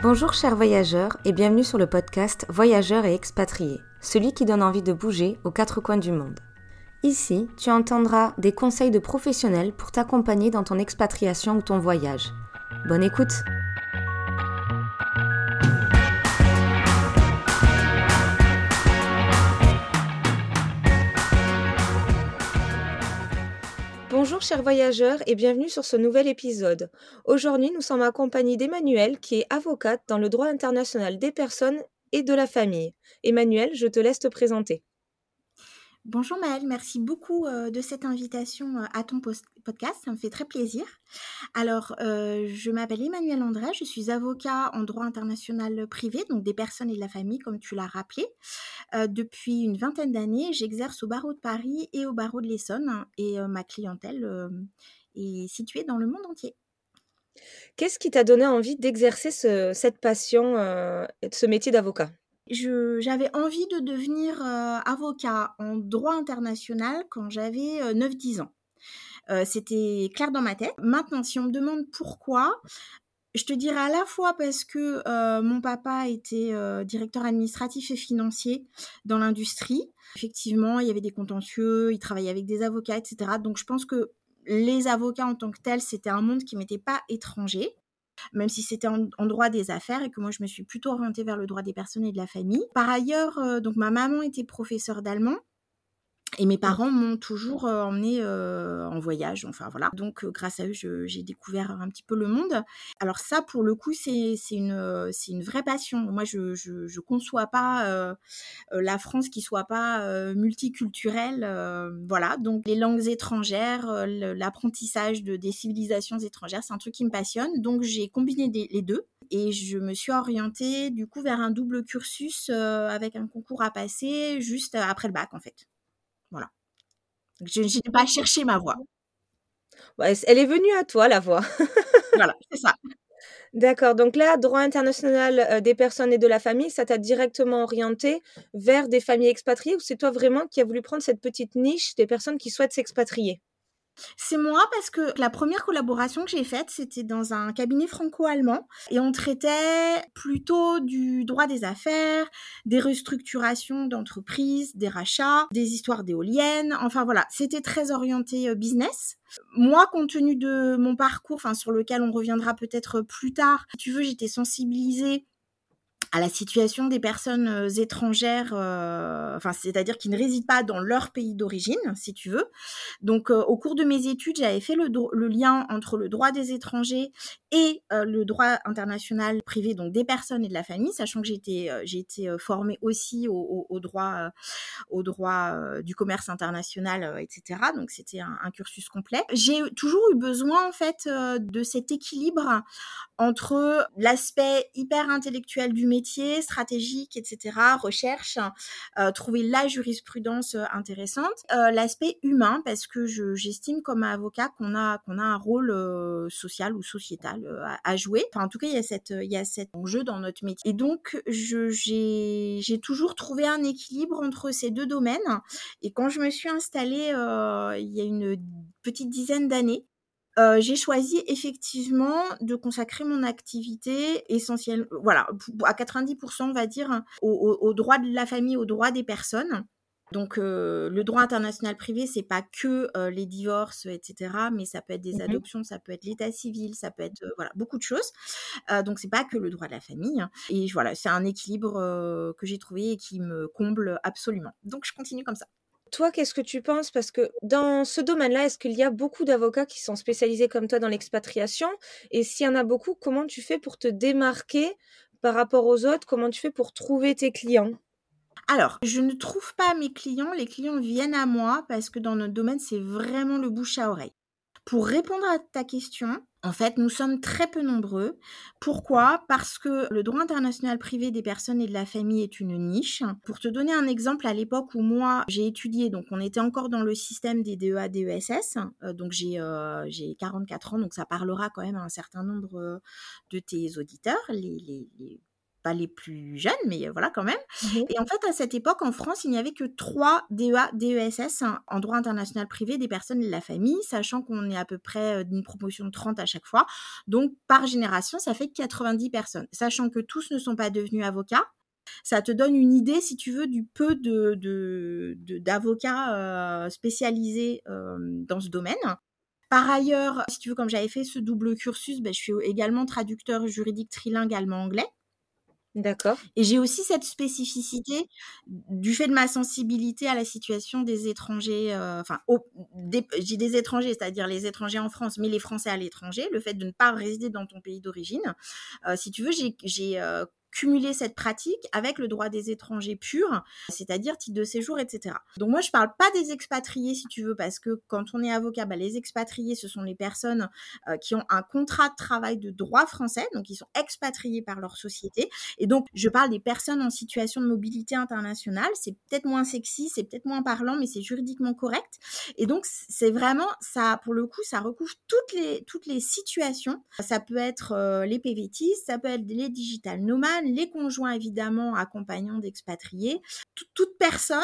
Bonjour chers voyageurs et bienvenue sur le podcast Voyageurs et expatriés, celui qui donne envie de bouger aux quatre coins du monde. Ici, tu entendras des conseils de professionnels pour t'accompagner dans ton expatriation ou ton voyage. Bonne écoute Bonjour chers voyageurs et bienvenue sur ce nouvel épisode. Aujourd'hui nous sommes accompagnés d'Emmanuel qui est avocate dans le droit international des personnes et de la famille. Emmanuel, je te laisse te présenter. Bonjour Maëlle, merci beaucoup de cette invitation à ton podcast, ça me fait très plaisir. Alors, je m'appelle Emmanuel André, je suis avocat en droit international privé, donc des personnes et de la famille, comme tu l'as rappelé. depuis une vingtaine d'années, j'exerce au barreau de Paris et au barreau de l'Essonne, et ma clientèle est située dans le monde entier. Qu'est-ce qui t'a donné envie d'exercer cette passion, ce métier d'avocat? J'avais envie de devenir euh, avocat en droit international quand j'avais 9-10 euh, ans. Euh, c'était clair dans ma tête. Maintenant, si on me demande pourquoi, je te dirais à la fois parce que mon papa était directeur administratif et financier dans l'industrie. Effectivement, il y avait des contentieux, il travaillait avec des avocats, etc. Donc je pense que les avocats en tant que tels, c'était un monde qui m'était pas étranger même si c'était en, droit des affaires et que moi je me suis plutôt orientée vers le droit des personnes et de la famille. Par ailleurs, euh, donc ma maman était professeure d'allemand et mes parents m'ont toujours emmené euh, en voyage, enfin voilà. Donc euh, grâce à eux, j'ai découvert un petit peu le monde. Alors ça, pour le coup, c'est une, vraie passion. Moi, je, je, je conçois pas la France qui soit pas multiculturelle, voilà. Donc les langues étrangères, l'apprentissage de des civilisations étrangères, c'est un truc qui me passionne. Donc j'ai combiné les deux et je me suis orientée du coup vers un double cursus avec un concours à passer juste après le bac en fait. Voilà. Je n'ai pas cherché ma voix. Ouais, elle est venue à toi, la voix. voilà, c'est ça. D'accord. Donc là, droit international euh, des personnes et de la famille, ça t'a directement orienté vers des familles expatriées ou c'est toi vraiment qui as voulu prendre cette petite niche des personnes qui souhaitent s'expatrier? C'est moi parce que la première collaboration que j'ai faite, c'était dans un cabinet franco-allemand et on traitait plutôt du droit des affaires, des restructurations d'entreprises, des rachats, des histoires d'éoliennes. Enfin voilà, c'était très orienté euh, business. Moi, compte tenu de mon parcours, enfin sur lequel on reviendra peut-être plus tard, si tu veux, j'étais sensibilisée à la situation des personnes euh, étrangères, euh, enfin c'est-à-dire qui ne résident pas dans leur pays d'origine, si tu veux. Donc euh, au cours de mes études, j'avais fait le, lien entre le droit des étrangers et le droit international privé, donc des personnes et de la famille, sachant que été, j'ai été formée aussi au, au, droit, au droit du commerce international, etc. Donc c'était un, un, cursus complet. J'ai toujours eu besoin en fait de cet équilibre entre l'aspect hyper intellectuel du métier, stratégique, etc., recherche, euh, trouver la jurisprudence euh, intéressante, euh, l'aspect humain, parce que j'estime comme avocat qu'on a a un rôle social ou sociétal à, jouer. Enfin, en tout cas, il y a cette il y a cet enjeu dans notre métier. Et donc, j'ai toujours trouvé un équilibre entre ces deux domaines. Et quand je me suis installée il y a une petite dizaine d'années, euh, j'ai choisi effectivement de consacrer mon activité essentielle, voilà, à 90%, on va dire, au, droit de la famille, au droit des personnes. Donc euh, le droit international privé, c'est pas que euh, les divorces, etc., mais ça peut être des mmh adoptions, ça peut être l'état civil, ça peut être voilà beaucoup de choses. donc c'est pas que le droit de la famille. Et voilà, c'est un équilibre que j'ai trouvé et qui me comble absolument. Donc je continue comme ça. Toi, qu'est-ce que tu penses? Parce que dans ce domaine-là, est-ce qu'il y a beaucoup d'avocats qui sont spécialisés comme toi dans l'expatriation? Et s'il y en a beaucoup, comment tu fais pour te démarquer par rapport aux autres? Comment tu fais pour trouver tes clients? Alors, je ne trouve pas mes clients, les clients viennent à moi parce que dans notre domaine, c'est vraiment le bouche à oreille. Pour répondre à ta question, en fait, nous sommes très peu nombreux. Pourquoi? Parce que le droit international privé des personnes et de la famille est une niche. Pour te donner un exemple, à l'époque où moi j'ai étudié, donc on était encore dans le système des DEA, DESS, euh, donc j'ai euh, 44 ans, donc ça parlera quand même à un certain nombre euh, de tes auditeurs, les, les pas les plus jeunes, mais voilà quand même. Mmh Et en fait, à cette époque, en France, il n'y avait que trois DEA, DESS hein, en droit international privé des personnes et de la famille, sachant qu'on est à peu près d'une promotion de 30 à chaque fois. Donc, par génération, ça fait 90 personnes. Sachant que tous ne sont pas devenus avocats, ça te donne une idée, si tu veux, du peu de, d'avocats spécialisés dans ce domaine. Par ailleurs, si tu veux, comme j'avais fait ce double cursus, ben, je suis également traducteur juridique trilingue allemand-anglais. D'accord. Et j'ai aussi cette spécificité du fait de ma sensibilité à la situation des étrangers, enfin, j'ai des étrangers, c'est-à-dire les étrangers en France, mais les Français à l'étranger, le fait de ne pas résider dans ton pays d'origine. si tu veux, j'ai cumuler cette pratique avec le droit des étrangers purs, c'est-à-dire titre de séjour, etc. Donc moi, je parle pas des expatriés, si tu veux, parce que quand on est avocat, bah, les expatriés, ce sont les personnes euh, qui ont un contrat de travail de droit français, donc ils sont expatriés par leur société. Et donc, je parle des personnes en situation de mobilité internationale. C'est peut-être moins sexy, c'est peut-être moins parlant, mais c'est juridiquement correct. Et donc, c'est vraiment ça, pour le coup, ça recouvre toutes les toutes les situations. Ça peut être euh, les PVT, ça peut être les digital nomades les conjoints évidemment accompagnants d'expatriés, toute personne.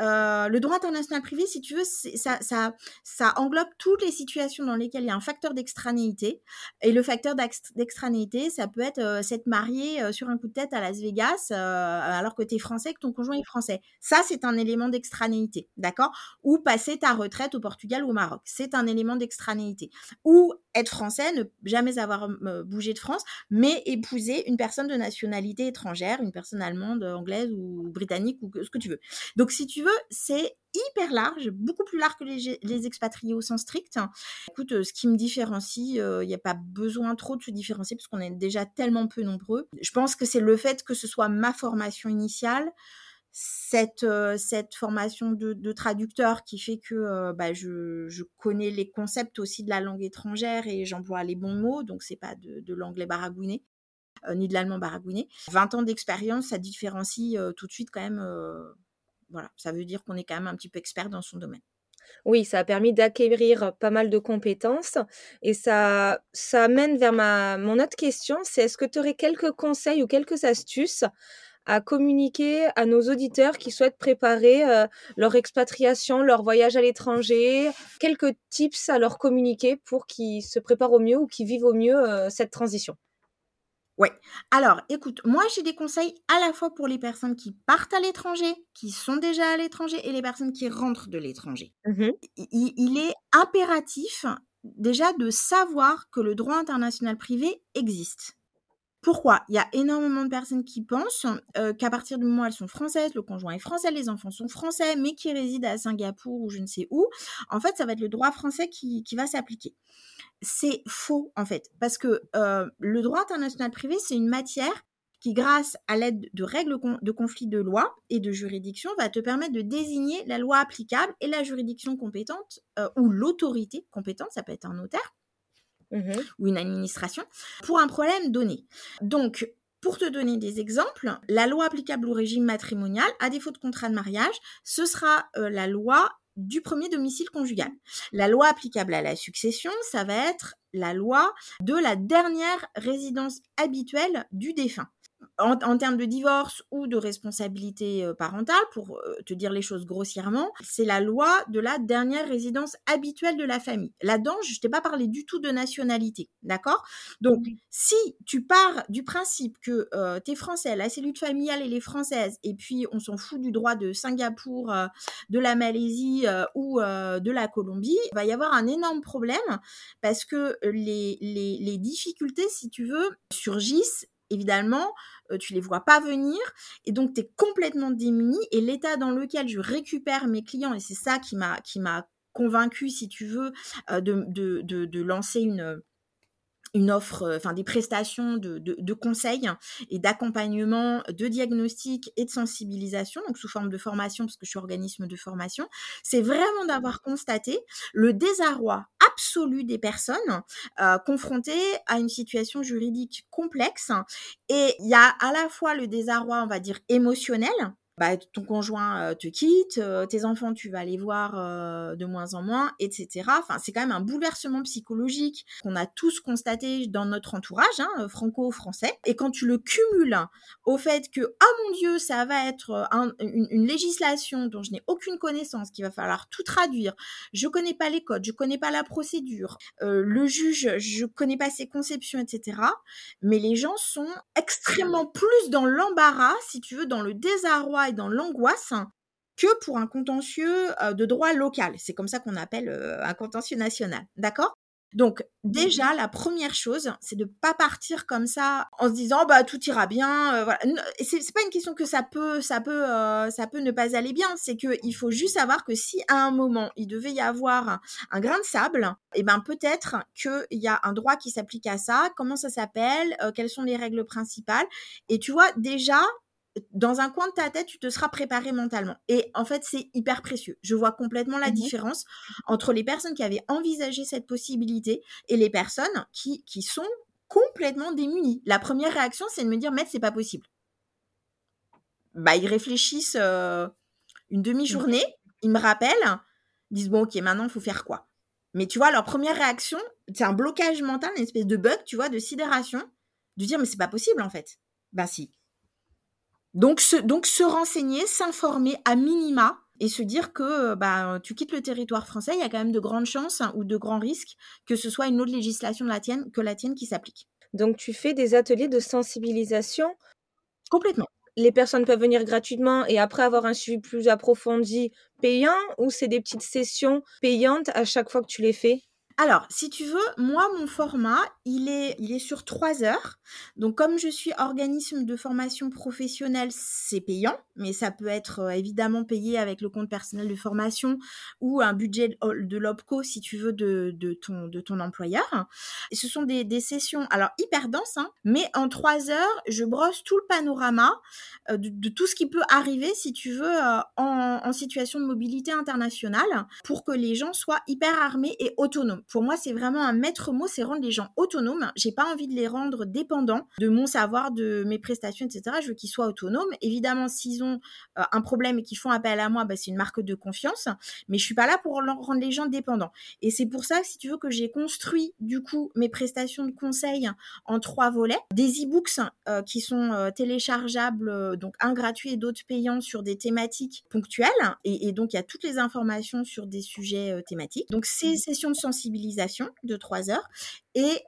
Euh, le droit international privé, si tu veux, ça, ça, englobe toutes les situations dans lesquelles il y a un facteur d'extranéité. Et le facteur d'extranéité, ça peut être euh, s'être marié euh, sur un coup de tête à Las Vegas alors que tu es français, que ton conjoint est français. Ça, c'est un élément d'extranéité, d'accord? Ou passer ta retraite au Portugal ou au Maroc. C'est un élément d'extranéité. Ou être français, ne jamais avoir bougé de France, mais épouser une personne de nation nationalité étrangère, une personne allemande, anglaise ou britannique ou ce que tu veux. Donc si tu veux, c'est hyper large, beaucoup plus large que les, expatriés au sens strict. Écoute, euh, ce qui me différencie, euh, il n'y a pas besoin trop de se différencier parce qu'on est déjà tellement peu nombreux. Je pense que c'est le fait que ce soit ma formation initiale, cette, cette formation de, traducteur qui fait que bah, je, je, connais les concepts aussi de la langue étrangère et j'emploie les bons mots, donc c'est pas de, l'anglais baragouiné. Ni de l'allemand baragouiné. 20 ans d'expérience, ça différencie tout de suite quand même. Voilà, ça veut dire qu'on est quand même un petit peu expert dans son domaine. Oui, ça a permis d'acquérir pas mal de compétences et ça, ça vers ma, mon autre question, c'est est-ce que tu aurais quelques conseils ou quelques astuces à communiquer à nos auditeurs qui souhaitent préparer leur expatriation, leur voyage à l'étranger, quelques tips à leur communiquer pour qu'ils se préparent au mieux ou qu'ils vivent au mieux cette transition Ouais. Alors, écoute, moi j'ai des conseils à la fois pour les personnes qui partent à l'étranger, qui sont déjà à l'étranger, et les personnes qui rentrent de l'étranger. Mmh il, est impératif déjà de savoir que le droit international privé existe. Pourquoi? Il y a énormément de personnes qui pensent euh, qu'à partir du moment où elles sont françaises, le conjoint est français, les enfants sont français, mais qui résident à Singapour ou je ne sais où, en fait, ça va être le droit français qui va s'appliquer. C'est faux en fait, parce que euh, le droit international privé, c'est une matière qui, grâce à l'aide de règles de conflit de loi et de juridiction, va te permettre de désigner la loi applicable et la juridiction compétente euh, ou l'autorité compétente, ça peut être un notaire mmh ou une administration, pour un problème donné. Donc, pour te donner des exemples, la loi applicable au régime matrimonial, à défaut de contrat de mariage, ce sera euh, la loi du premier domicile conjugal. La loi applicable à la succession, ça va être la loi de la dernière résidence habituelle du défunt en, termes de divorce ou de responsabilité euh, parentale, pour euh, te dire les choses grossièrement, c'est la loi de la dernière résidence habituelle de la famille. Là-dedans, je t'ai pas parlé du tout de nationalité, d'accord? Donc, si tu pars du principe que euh, tu es français, la cellule familiale elle est française, et puis on s'en fout du droit de Singapour, de la Malaisie ou de la Colombie, il va y avoir un énorme problème parce que les, les, les difficultés, si tu veux, surgissent évidemment, euh, tu les vois pas venir et donc tu es complètement démuni et l'état dans lequel je récupère mes clients et c'est ça qui m'a qui m'a convaincu si tu veux euh, de, de, de, lancer une une offre, euh, enfin des prestations de, de, conseils et d'accompagnement, de diagnostic et de sensibilisation, donc sous forme de formation, parce que je suis organisme de formation, c'est vraiment d'avoir constaté le désarroi absolu des personnes euh, confrontées à une situation juridique complexe. Et il y a à la fois le désarroi, on va dire, émotionnel, bah, ton conjoint te quitte, tes enfants, tu vas les voir de moins en moins, etc. Enfin, c'est quand même un bouleversement psychologique qu'on a tous constaté dans notre entourage, hein, franco-français. Et quand tu le cumules au fait que, ah mon Dieu, ça va être une, une, législation dont je n'ai aucune connaissance, qu'il va falloir tout traduire, je connais pas les codes, je connais pas la procédure, le juge, je connais pas ses conceptions, etc. Mais les gens sont extrêmement plus dans l'embarras, si tu veux, dans le désarroi et dans l'angoisse que pour un contentieux de droit local. C'est comme ça qu'on appelle un contentieux national. D'accord? Donc déjà, la première chose, c'est de pas partir comme ça en se disant bah tout ira bien. voilà. C'est pas une question que ça peut, ça peut, ça peut ne pas aller bien. C'est que il faut juste savoir que si à un moment il devait y avoir un, grain de sable, et eh ben peut-être qu'il y a un droit qui s'applique à ça. Comment ça s'appelle? Quelles sont les règles principales? Et tu vois déjà dans un coin de ta tête, tu te seras préparé mentalement. Et en fait, c'est hyper précieux. Je vois complètement la mmh différence entre les personnes qui avaient envisagé cette possibilité et les personnes qui, qui sont complètement démunies. La première réaction, c'est de me dire, maître, c'est pas possible. Bah, ils réfléchissent euh, une demi-journée, ils me rappellent, ils disent, bon, ok, maintenant, il faut faire quoi? Mais tu vois, leur première réaction, c'est un blocage mental, une espèce de bug, tu vois, de sidération, de dire, mais c'est pas possible, en fait. Ben si, donc se, donc se renseigner, s'informer à minima et se dire que bah, tu quittes le territoire français, il y a quand même de grandes chances hein, ou de grands risques que ce soit une autre législation la tienne, que la tienne qui s'applique. Donc tu fais des ateliers de sensibilisation Complètement. Les personnes peuvent venir gratuitement et après avoir un suivi plus approfondi payant ou c'est des petites sessions payantes à chaque fois que tu les fais? Alors, si tu veux, moi, mon format, il est, il est sur trois heures. Donc, comme je suis organisme de formation professionnelle, c'est payant, mais ça peut être euh, évidemment payé avec le compte personnel de formation ou un budget de l'OPCO, si tu veux, de, de, ton, de ton employeur. Ce sont des, des sessions, alors hyper denses, hein, mais en trois heures, je brosse tout le panorama euh, de, tout ce qui peut arriver, si tu veux, euh, en, en situation de mobilité internationale pour que les gens soient hyper armés et autonomes pour moi, c'est vraiment un maître mot, c'est rendre les gens autonomes. J'ai pas envie de les rendre dépendants de mon savoir, de mes prestations, etc. Je veux qu'ils soient autonomes. Évidemment, s'ils ont euh, un problème et qu'ils font appel à moi, bah, c'est une marque de confiance. Mais je suis pas là pour rendre les gens dépendants. Et c'est pour ça, si tu veux, que j'ai construit du coup mes prestations de conseil en trois volets. Des e-books euh, qui sont euh, téléchargeables, donc un gratuit et d'autres payants sur des thématiques ponctuelles. Et, et donc, il y a toutes les informations sur des sujets thématiques. Donc, ces mmh. sessions de de trois heures et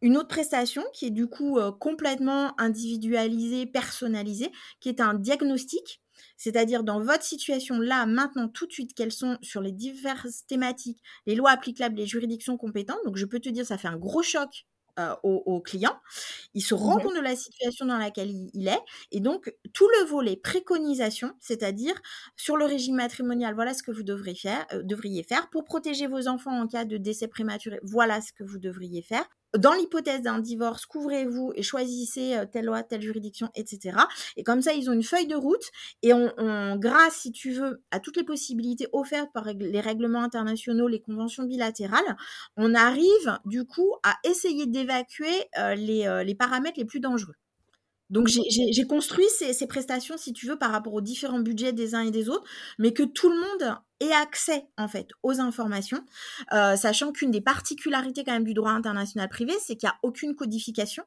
une autre prestation qui est du coup euh, complètement individualisée, personnalisée, qui est un diagnostic. C'est-à-dire dans votre situation là, maintenant, tout de suite, quelles sont sur les diverses thématiques, les lois applicables, les juridictions compétentes. Donc je peux te dire, ça fait un gros choc euh, au, client. Il se rend mmh compte de la situation dans laquelle il, est. Et donc, tout le volet préconisation, c'est-à-dire sur le régime matrimonial, voilà ce que vous faire, euh, devriez faire. Pour protéger vos enfants en cas de décès prématuré, voilà ce que vous devriez faire dans l'hypothèse d'un divorce, couvrez-vous et choisissez euh, telle loi, telle juridiction, etc. Et comme ça, ils ont une feuille de route et on, grâce, si tu veux, à toutes les possibilités offertes par les règlements internationaux, les conventions bilatérales, on arrive du coup à essayer d'évacuer euh, les, euh, les paramètres les plus dangereux. Donc j'ai construit ces, prestations, si tu veux, par rapport aux différents budgets des uns et des autres, mais que tout le monde ait accès en fait aux informations, euh, sachant qu'une des particularités quand même du droit international privé, c'est qu'il n'y a aucune codification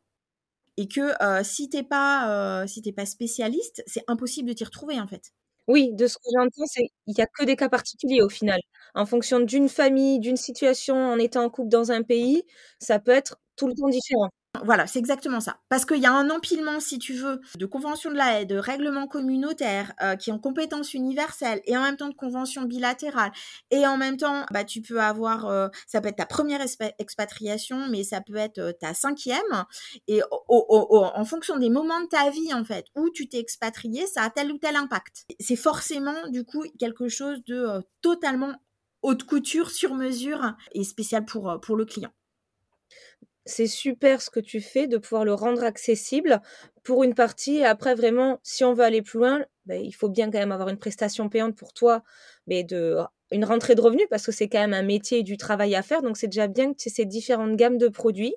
et que euh, si t'es pas euh, si t'es pas spécialiste, c'est impossible de t'y retrouver en fait. Oui, de ce que j'entends, c'est il n'y a que des cas particuliers au final. En fonction d'une famille, d'une situation, en étant en couple dans un pays, ça peut être tout le temps différent. Voilà, c'est exactement ça. Parce qu'il y a un empilement, si tu veux, de conventions de la haie, de règlements communautaires euh, qui ont compétence universelle et en même temps de conventions bilatérales. Et en même temps, bah, tu peux avoir, euh, ça peut être ta première expatriation, mais ça peut être euh, ta cinquième. Et en fonction des moments de ta vie, en fait, où tu t'es expatrié, ça a tel ou tel impact. C'est forcément, du coup, quelque chose de totalement haute couture, sur mesure et spécial pour, pour le client c'est super ce que tu fais de pouvoir le rendre accessible pour une partie. Et après, vraiment, si on veut aller plus loin, ben, il faut bien quand même avoir une prestation payante pour toi, mais de une rentrée de revenus parce que c'est quand même un métier et du travail à faire. Donc, c'est déjà bien que tu aies ces différentes gammes de produits.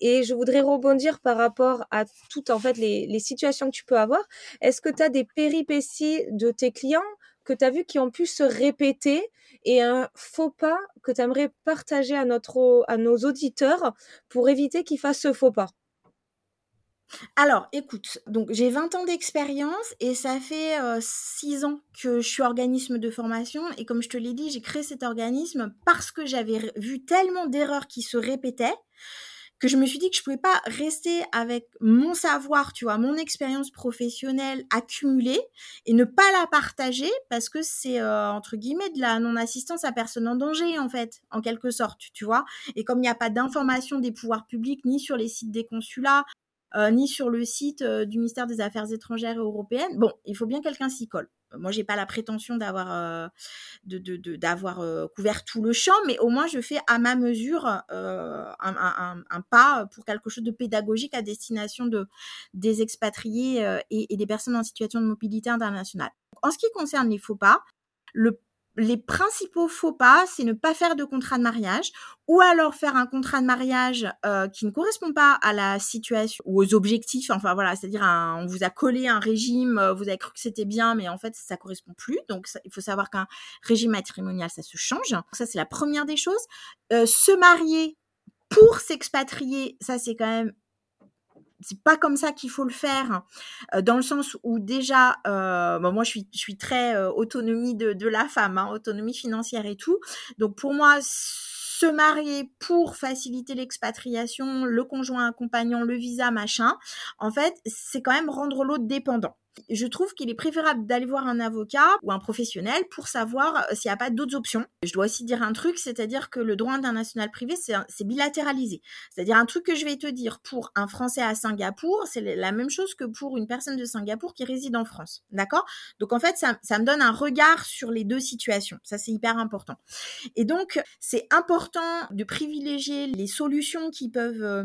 Et je voudrais rebondir par rapport à toutes en fait les, les situations que tu peux avoir. Est-ce que tu as des péripéties de tes clients que tu as vu qui ont pu se répéter et un faux pas que tu aimerais partager à, nos auditeurs pour éviter qu'ils fassent ce faux pas? Alors, écoute, donc j'ai 20 ans d'expérience et ça fait 6 ans que je suis organisme de formation et comme je te l'ai dit, j'ai créé cet organisme parce que j'avais vu tellement d'erreurs qui se répétaient que je me suis dit que je pouvais pas rester avec mon savoir, tu vois, mon expérience professionnelle accumulée et ne pas la partager parce que c'est entre guillemets de la non-assistance à personne en danger en fait, en quelque sorte, tu vois. Et comme il n'y a pas d'information des pouvoirs publics ni sur les sites des consulats, euh, ni sur le site euh, du ministère des Affaires étrangères et européennes. Bon, il faut bien quelqu'un s'y colle. Moi, j'ai pas la prétention d'avoir euh, d'avoir couvert tout le champ, mais au moins je fais à ma mesure un, pas pour quelque chose de pédagogique à destination de des expatriés et, et des personnes en situation de mobilité internationale. En ce qui concerne les faux pas, le les principaux faux pas, c'est ne pas faire de contrat de mariage ou alors faire un contrat de mariage euh, qui ne correspond pas à la situation ou aux objectifs. Enfin voilà, c'est-à-dire on vous a collé un régime, euh, vous avez cru que c'était bien, mais en fait ça correspond plus. Donc il faut savoir qu'un régime matrimonial ça se change. ça c'est la première des choses. Euh, se marier pour s'expatrier, ça c'est quand même c'est pas comme ça qu'il faut le faire, euh, dans le sens où déjà, euh, moi je suis, très euh, autonomie de, de la femme, hein, autonomie financière et tout. Donc pour moi, se marier pour faciliter l'expatriation, le conjoint accompagnant, le visa, machin, en fait, c'est quand même rendre l'autre dépendant je trouve qu'il est préférable d'aller voir un avocat ou un professionnel pour savoir euh, s'il n'y a pas d'autres options. Je dois aussi dire un truc, c'est-à-dire que le droit international privé, c'est bilatéralisé. C'est-à-dire un truc que je vais te dire pour un Français à Singapour, c'est la même chose que pour une personne de Singapour qui réside en France. D'accord? Donc en fait, ça, ça me donne un regard sur les deux situations. Ça, c'est hyper important. Et donc, c'est important de privilégier les solutions qui peuvent euh,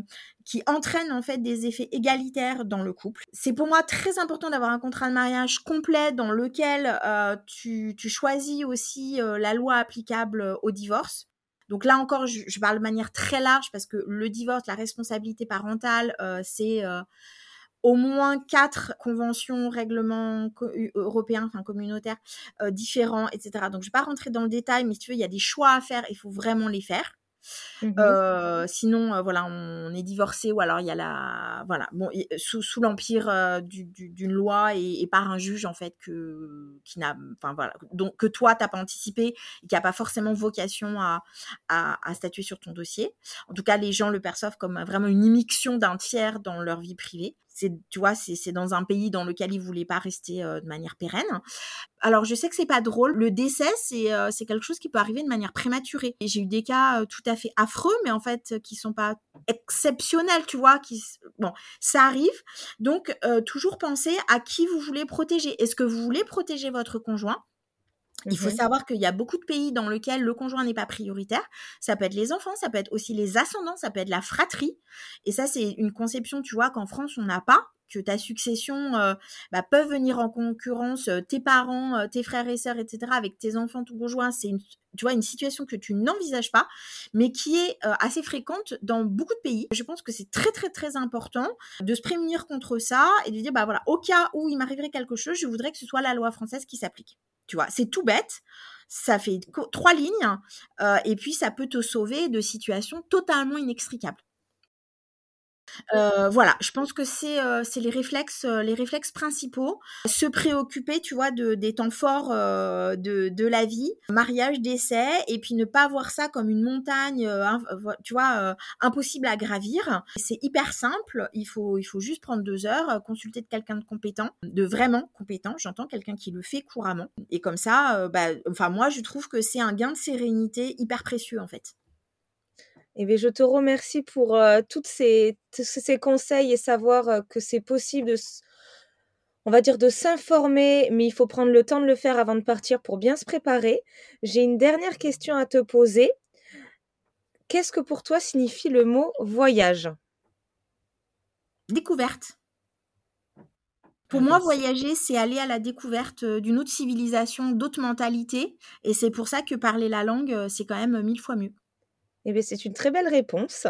qui entraîne en fait des effets égalitaires dans le couple. C'est pour moi très important d'avoir un contrat de mariage complet dans lequel euh, tu, choisis aussi euh, la loi applicable euh, au divorce. Donc là encore, je, parle de manière très large parce que le divorce, la responsabilité parentale, c'est au moins quatre conventions, règlements européens, enfin communautaires différents, etc. Donc je ne vais pas rentrer dans le détail, mais si tu veux, il y a des choix à faire, il faut vraiment les faire. Mmh euh, sinon, voilà, on est divorcé ou alors il y a la, voilà, bon, sous, l'empire d'une loi et, par un juge en fait que qui n'a, enfin voilà, donc que toi t'as pas anticipé et qui a pas forcément vocation à, à, à, statuer sur ton dossier. En tout cas, les gens le perçoivent comme vraiment une immixtion d'un tiers dans leur vie privée c'est tu vois c'est dans un pays dans lequel ils voulaient pas rester de manière pérenne. Alors je sais que c'est pas drôle. Le décès c'est c'est quelque chose qui peut arriver de manière prématurée. Et j'ai eu des cas tout à fait affreux mais en fait qui sont pas exceptionnels tu vois qui bon ça arrive. Donc toujours penser à qui vous voulez protéger. Est-ce que vous voulez protéger votre conjoint? Il faut savoir qu'il y a beaucoup de pays dans lesquels le conjoint n'est pas prioritaire. Ça peut être les enfants, ça peut être aussi les ascendants, ça peut être la fratrie. Et ça, c'est une conception, tu vois, qu'en France, on n'a pas que ta succession euh, bah, peuvent venir en concurrence euh, tes parents, euh, tes frères et sœurs, etc. avec tes enfants, ton conjoint. C'est une, tu vois, une situation que tu n'envisages pas, mais qui est assez fréquente dans beaucoup de pays. Je pense que c'est très très très important de se prémunir contre ça et de dire bah voilà, au cas où il m'arriverait quelque chose, je voudrais que ce soit la loi française qui s'applique. Tu vois, c'est tout bête. Ça fait trois lignes euh, et puis ça peut te sauver de situations totalement inextricables. Euh, voilà, je pense que c'est euh, les réflexes euh, les réflexes principaux. Se préoccuper, tu vois, de des temps forts de, de la vie, mariage, décès, et puis ne pas voir ça comme une montagne, tu vois, impossible à gravir. C'est hyper simple. Il faut il faut juste prendre deux heures, consulter de quelqu'un de compétent, de vraiment compétent. J'entends quelqu'un qui le fait couramment. Et comme ça, bah, enfin moi je trouve que c'est un gain de sérénité hyper précieux en fait. Eh bien, je te remercie pour euh, toutes ces, ces conseils et savoir euh, que c'est possible de, on va dire, de s'informer, mais il faut prendre le temps de le faire avant de partir pour bien se préparer. J'ai une dernière question à te poser. Qu'est-ce que pour toi signifie le mot voyage? Découverte. Pour moi, voyager, c'est aller à la découverte euh, d'une autre civilisation, d'autres mentalités. Et c'est pour ça que parler la langue, c'est quand même mille fois mieux. Eh bien, c'est une très belle réponse.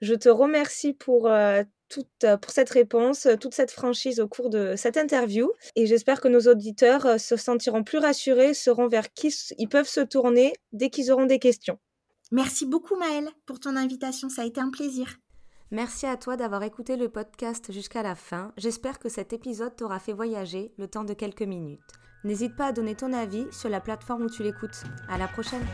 Je te remercie pour, euh, toute, euh, pour cette réponse, toute cette franchise au cours de cette interview. Et j'espère que nos auditeurs se sentiront plus rassurés, sauront vers qui ils peuvent se tourner dès qu'ils auront des questions. Merci beaucoup Maëlle pour ton invitation, ça a été un plaisir. Merci à toi d'avoir écouté le podcast jusqu'à la fin. J'espère que cet épisode t'aura fait voyager le temps de quelques minutes. N'hésite pas à donner ton avis sur la plateforme où tu l'écoutes. À la prochaine!